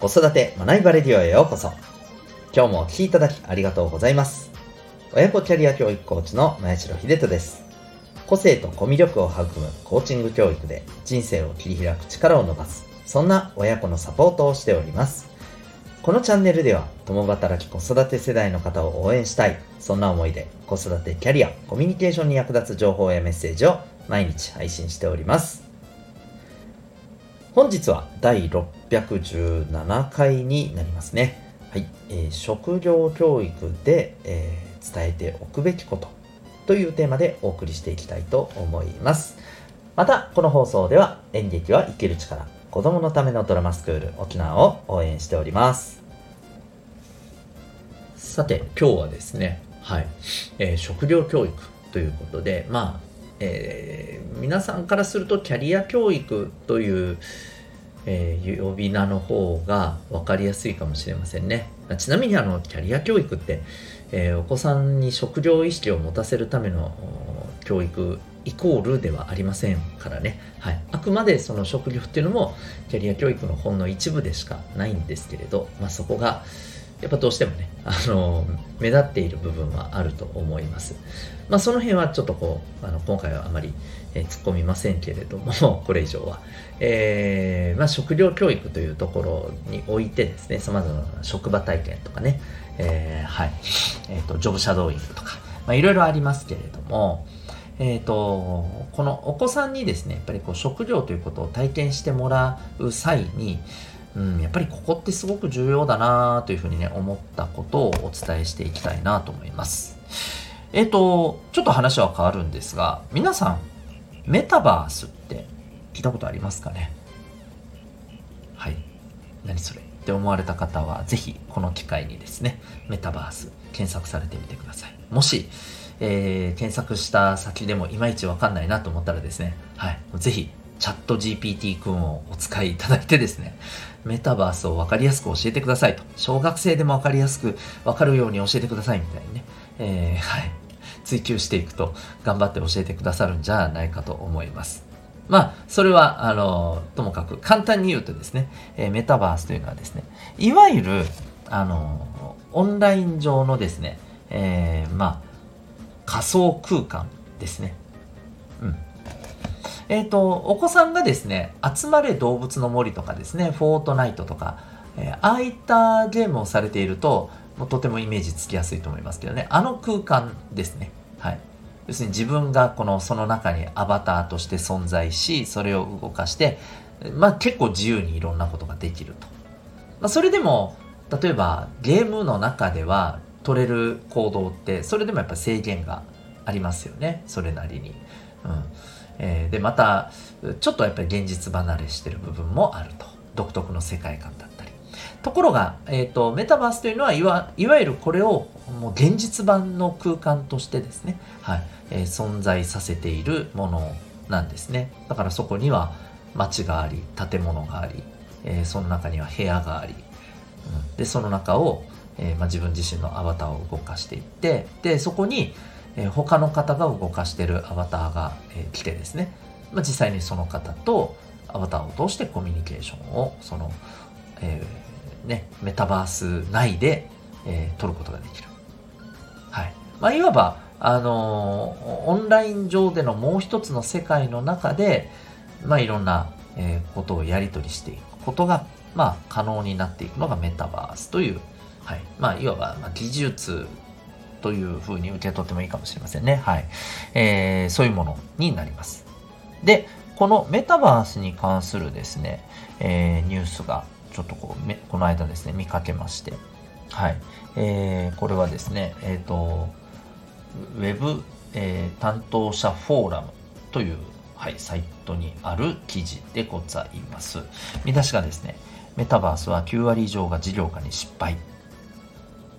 子育て学びバレディオへようこそ。今日もお聴きいただきありがとうございます。親子キャリア教育コーチの前城秀人です。個性とコミュ力を育むコーチング教育で人生を切り開く力を伸ばす、そんな親子のサポートをしております。このチャンネルでは、共働き子育て世代の方を応援したい、そんな思いで子育てキャリア、コミュニケーションに役立つ情報やメッセージを毎日配信しております。本日は第617回になりますね。はい。えー、職業教育で、えー、伝えておくべきことというテーマでお送りしていきたいと思います。また、この放送では演劇は生きる力、子供のためのドラマスクール沖縄を応援しております。さて、今日はですね、はい。えー、職業教育ということで、まあ、えー、皆さんからするとキャリア教育という、えー、呼び名の方が分かりやすいかもしれませんね。ちなみにあのキャリア教育って、えー、お子さんに職業意識を持たせるための教育イコールではありませんからね、はい、あくまでその職業っていうのもキャリア教育の本の一部でしかないんですけれど、まあ、そこがやっぱどうしてもね、あの、目立っている部分はあると思います。まあ、その辺はちょっとこう、あの、今回はあまり、え、突っ込みませんけれども、これ以上は。えー、まあ、食料教育というところにおいてですね、様々な職場体験とかね、えー、はい、えっ、ー、と、ジョブシャドーイングとか、まあ、いろいろありますけれども、えっ、ー、と、このお子さんにですね、やっぱりこう食料ということを体験してもらう際に、うん、やっぱりここってすごく重要だなというふうにね、思ったことをお伝えしていきたいなと思います。えっ、ー、と、ちょっと話は変わるんですが、皆さん、メタバースって聞いたことありますかね？はい。何それ？って思われた方は、ぜひこの機会にですね、メタバース検索されてみてください。もし、えー、検索した先でもいまいちわかんないなと思ったらですね、はい。ぜひチャット GPT 君をお使いいただいてですね、メタバースを分かりやすく教えてくださいと。小学生でも分かりやすく分かるように教えてくださいみたいにね、えー、はい、追求していくと頑張って教えてくださるんじゃないかと思います。まあ、それは、あの、ともかく簡単に言うとですね、えー、メタバースというのはですね、いわゆる、あの、オンライン上のですね、えー、まあ、仮想空間ですね。うん。えっ、ー、と、お子さんがですね、集まれ動物の森とかですね、フォートナイトとか、えー、ああいったゲームをされていると、もうとてもイメージつきやすいと思いますけどね、あの空間ですね。はい。要するに自分がこの、その中にアバターとして存在し、それを動かして、まあ結構自由にいろんなことができると。まあそれでも、例えばゲームの中では取れる行動って、それでもやっぱ制限がありますよね。それなりに。うん。えー、でまたちょっとやっぱり現実離れしてる部分もあると。独特の世界観だったり。ところが、えーと、メタバースというのはいわいわゆるこれをもう現実版の空間としてですね、はい。えー、存在させているものなんですね。だからそこには街があり建物があり、えー、その中には部屋があり、うん、でその中を、えーまあ、自分自身のアバターを動かしていってでそこにえー、他の方が動かしてるアバターが、えー、来てですね、まあ、実際にその方とアバターを通してコミュニケーションをその、えー、ね、メタバース内で、えー、取ることができる。はい。まあ、いわば、あの、オンライン上でのもう一つの世界の中で、まあ、いろんな、え、ことをやり取りしていくことが、まあ、可能になっていくのがメタバースという、はい。まあ、いわば、技術というふうに受け取ってもいいかもしれませんね。はい。えー、そういうものになります。で、このメタバースに関するですね、えー、ニュースがちょっとこう、この間ですね、見かけまして、はい。えー、これはですね、えっ、ー、と、ウェブ、えー、担当者フォーラムという、はい、サイトにある記事でございます。見出しがですね、メタバースは9割以上が事業化に失敗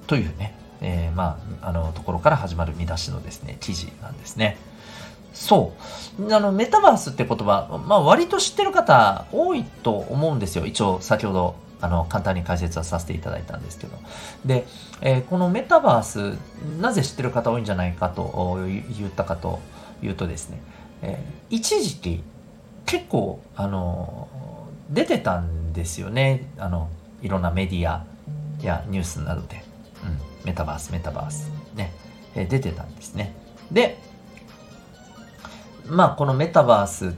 というね、えー、まあ、あの、ところから始まる見出しのですね、記事なんですね。そう。あの、メタバースって言葉、まあ、割と知ってる方多いと思うんですよ。一応、先ほど、あの、簡単に解説はさせていただいたんですけど。で、えー、このメタバース、なぜ知ってる方多いんじゃないかと言ったかというとですね、えー、一時期、結構、あの、出てたんですよね。あの、いろんなメディアやニュースなどで、メタバースメタバースね、え出てたんですね。でまあこのメタバース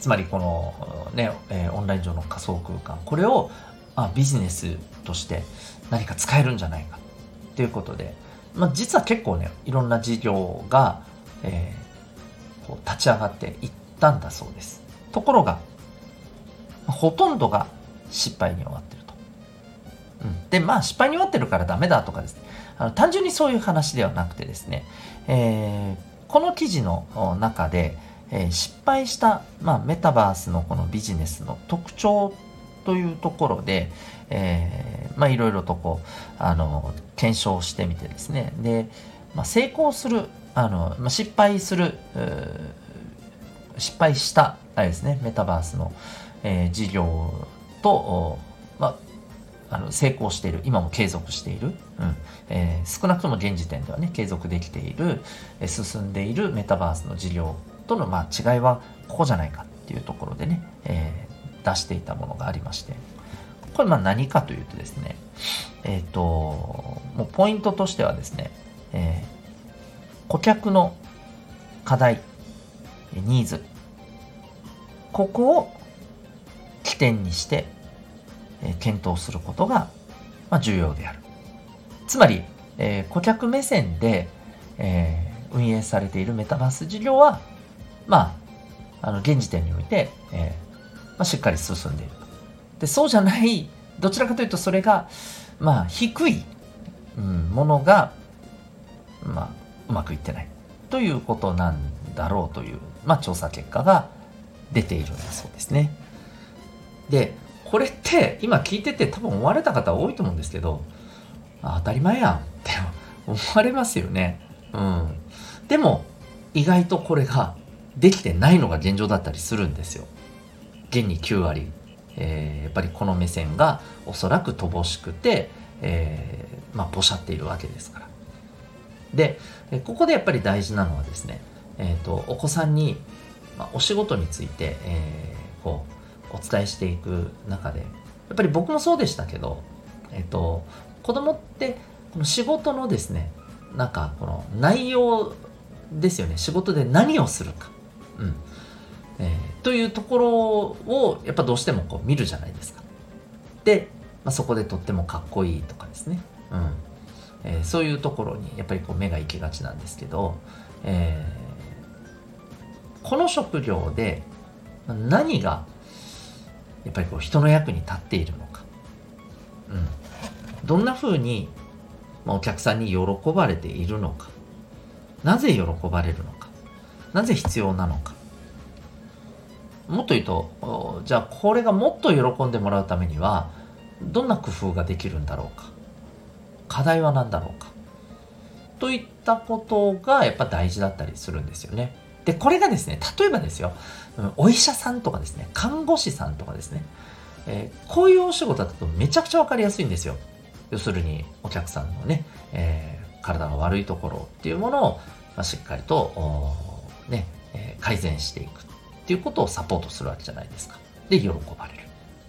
つまりこのね、え、オンライン上の仮想空間これをあビジネスとして何か使えるんじゃないかということで、まあ、実は結構ねいろんな事業が、えー、こう立ち上がっていったんだそうです。ところがほとんどが失敗に終わってると、うん、でまあ失敗に終わってるからダメだとかですね。あの単純にそういう話ではなくてですね、えー、この記事の中で、えー、失敗した、まあ、メタバースのこのビジネスの特徴というところで、えー、まあいろいろとこうあの検証してみてですね。で、まあ、成功するあの、まあ、失敗する失敗したあれですねメタバースの、えー、事業と、あ、の成功している今も継続している、うん。えー、少なくとも現時点ではね継続できている、えー、進んでいるメタバースの事業との、まあ、違いはここじゃないかっていうところでね、えー、出していたものがありまして。これまあ何かというとですねえっ、ー、ともうポイントとしてはですね、えー、顧客の課題ニーズ。ここを起点にして、え検討することが、ま、重要である。つまり、え、顧客目線で、え、運営されているメタバース事業は、まあ、あの現時点において、えまあ、しっかり進んでいると。でそうじゃないどちらかというとそれが、まあ、低い、うん、ものが、まあ、うまくいってないということなんだろうという、まあ、調査結果が出ているんだそうですね。で、これって今聞いてて多分思われた方多いと思うんですけど、当たり前やんって 思われますよね。うん。でも、意外とこれができてないのが現状だったりするんですよ。現に9割。えー、やっぱりこの目線がおそらく乏しくて、えー、まあ、ポシャっているわけですから。で、ここでやっぱり大事なのはですね、えっ、ー、と、お子さんに、まあ、お仕事について、え、こう、お伝えしていく中でやっぱり僕もそうでしたけど、えっと、子供ってこの仕事のですねなんかこの内容ですよね。仕事で何をするか、うん。えー、というところをやっぱどうしてもこう見るじゃないですか。で、まあ、そこでとってもかっこいいとかですね、うん。えー、そういうところにやっぱりこう目が行きがちなんですけど、えー、この職業で何がやっぱりこう人の役に立っているのか、うん、どんな風にお客さんに喜ばれているのか。なぜ喜ばれるのか。なぜ必要なのか。もっと言うとじゃあこれがもっと喜んでもらうためにはどんな工夫ができるんだろうか。課題は何だろうか。といったことがやっぱ大事だったりするんですよね。で、これがですね、例えばですよ、お医者さんとかですね、看護師さんとかですね、えー、こういうお仕事だとめちゃくちゃわかりやすいんですよ。要するに、お客さんのね、えー、体が悪いところっていうものを、まあ、しっかりと、ね、えー、改善していくっていうことをサポートするわけじゃないですか。で、喜ばれる。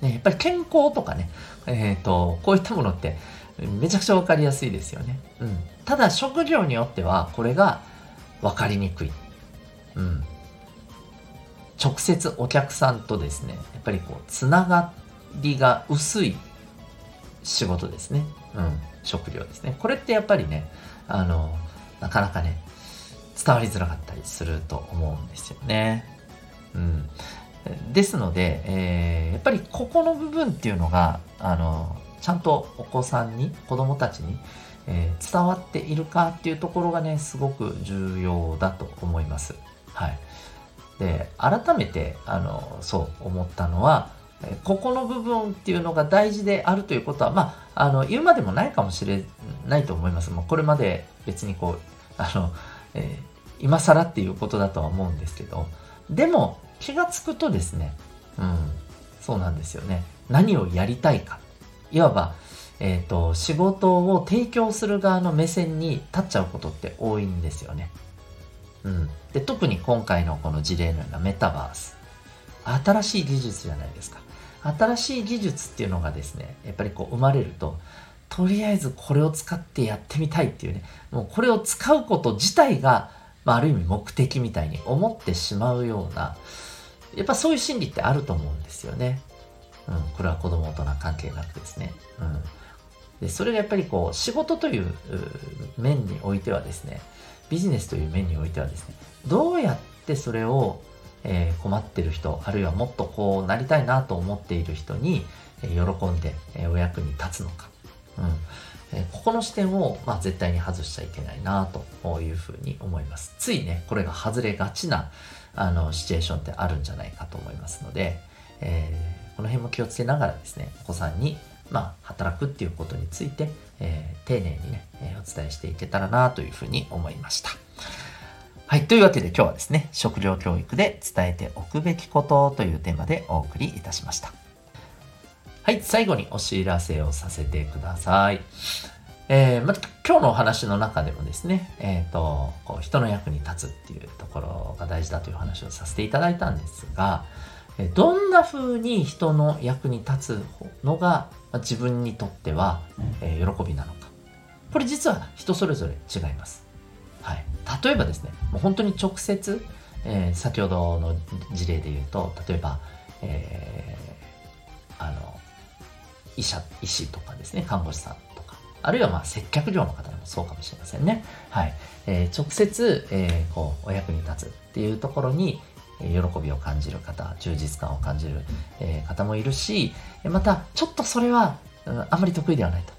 ね、やっぱり健康とかね、えっ、と、こういったものってめちゃくちゃわかりやすいですよね。うん。ただ、職業によっては、これがわかりにくい。うん。直接お客さんとですね、やっぱりこう、つながりが薄い仕事ですね。うん。職業ですね。これってやっぱりね、あの、なかなかね、伝わりづらかったりすると思うんですよね。うん。ですので、えー、やっぱりここの部分っていうのが、あの、ちゃんとお子さんに、子供たちに、えー、伝わっているかっていうところがね、すごく重要だと思います。はい。で、改めて、あの、そう思ったのは、ここの部分っていうのが大事であるということは、まあ、あの、言うまでもないかもしれないと思います。もうこれまで別にこう、あの、えー、今更っていうことだとは思うんですけど、でも気がつくとですね、うん、そうなんですよね。何をやりたいか。いわば、えっ、ー、と、仕事を提供する側の目線に立っちゃうことって多いんですよね。うん。で、特に今回のこの事例のようなメタバース。新しい技術じゃないですか。新しい技術っていうのがですねやっぱりこう生まれるととりあえずこれを使ってやってみたいっていうねもうこれを使うこと自体が、まあ、ある意味目的みたいに思ってしまうようなやっぱそういう心理ってあると思うんですよね。うん、これは子供大人関係なくですね。うん、でそれがやっぱりこう仕事という面においてはですねビジネスという面においてはですねどうやってそれを、えー、困ってる人あるいはもっとこうなりたいなと思っている人に、えー、喜んで、えー、お役に立つのか、うん。えここの視点を、まあ、絶対に外しちゃいけないなというふうに思います。ついねこれが外れがちなあのシチュエーションってあるんじゃないかと思いますので、えこの辺も気をつけながらですねお子さんにまあ、働くっていうことについて、えー、丁寧にね、えー、お伝えしていけたらなというふうに思いました。はい。というわけで今日はですね、食料教育で伝えておくべきことというテーマでお送りいたしました。はい。最後にお知らせをさせてください。えー、また今日のお話の中でもですね、えっ、ー、と、こう人の役に立つっていうところが大事だという話をさせていただいたんですが、どんな風に人の役に立つのが自分にとっては、喜びなのか。これ実は人それぞれ違います。はい、例えばですね、もう本当に直接、えー、先ほどの事例で言うと、例えば、えー、あの、医者、医師とかですね、看護師さんとか、あるいはまあ接客業の方でもそうかもしれませんね。はい。えー、直接、えー、こう、お役に立つっていうところに、喜びを感じる方、充実感を感じる、え方もいるし、また、ちょっとそれは、うん、あまり得意ではないと。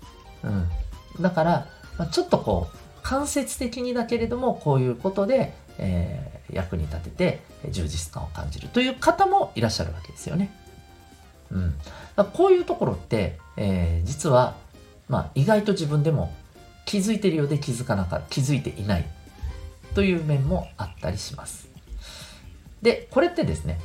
うん。だから、ま、ちょっとこう、間接的にだけれども、こういうことで、えー、役に立てて、充実感を感じるという方もいらっしゃるわけですよね。うん。こういうところって、えー、実は、まあ、意外と自分でも気づいてるようで気づかなかった、気づいていないという面もあったりします。で、これってですね、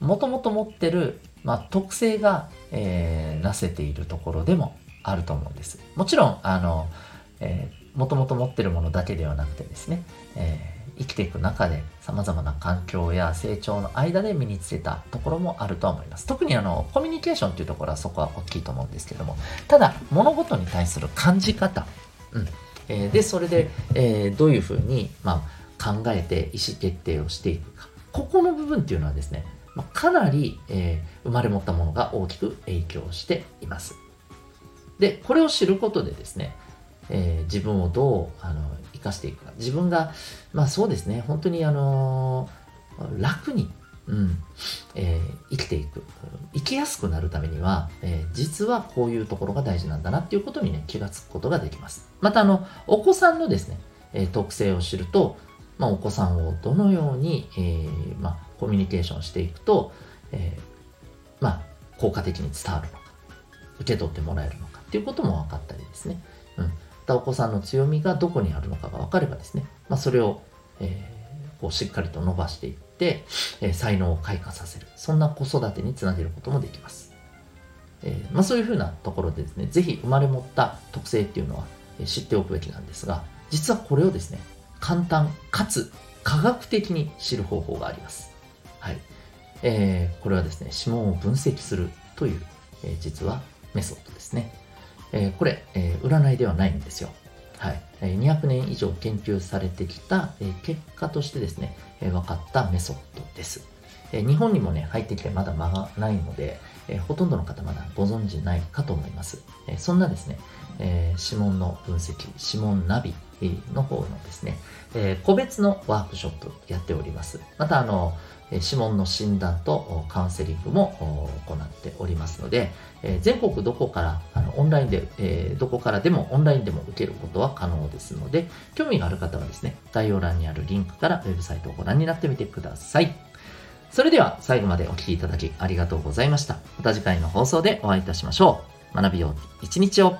もともと持ってる、まあ、特性が、えー、なせているところでもあると思うんです。もちろん、あの、えー、もともと持ってるものだけではなくてですね、えー、生きていく中で様々な環境や成長の間で身につけたところもあると思います。特にあの、コミュニケーションというところはそこは大きいと思うんですけども、ただ、物事に対する感じ方、うん、えー、で、それで、えー、どういうふうに、まあ、考えて意思決定をしていくか、ここの部分っていうのはですね、まあ、かなり、えー、生まれ持ったものが大きく影響しています。で、これを知ることでですね、えー、自分をどうあの生かしていくか。自分が、まあそうですね、本当にあのー、楽に、うんえー、生きていく。生きやすくなるためには、え実はこういうところが大事なんだなっていうことにね、気がつくことができます。また、あの、お子さんのですね、え特性を知ると、まあ、お子さんをどのように、えー、まあ、コミュニケーションしていくと、えー、まあ、効果的に伝わるのか、受け取ってもらえるのかっていうことも分かったりですね。うん。お子さんの強みがどこにあるのかが分かればですね、まあ、それを、えー、こうしっかりと伸ばしていって、えー、才能を開花させる。そんな子育てにつなげることもできます。えー、まあ、そういうふうなところでですね、ぜひ生まれ持った特性っていうのは知っておくべきなんですが、実はこれをですね、簡単かつ科学的に知る方法があります。はい。えー、これはですね、指紋を分析するという、えー、実はメソッドですね。えー、これ、え占いではないんですよ。はい。200年以上研究されてきた、え結果としてですね、え分かったメソッドです。え日本にもね、入ってきてまだ間がないので、えほとんどの方まだご存知ないかと思います。えそんなですね、え指紋の分析、指紋ナビの方のですね、え個別のワークショップやっております。また、あの、指紋の診断とカウンセリングも行っておりますので、え全国どこからあのオンラインで、えどこからでもオンラインでも受けることは可能ですので、興味がある方はですね、概要欄にあるリンクからウェブサイトをご覧になってみてください。それでは最後までお聴きいただきありがとうございました。また次回の放送でお会いいたしましょう。学びよう一日を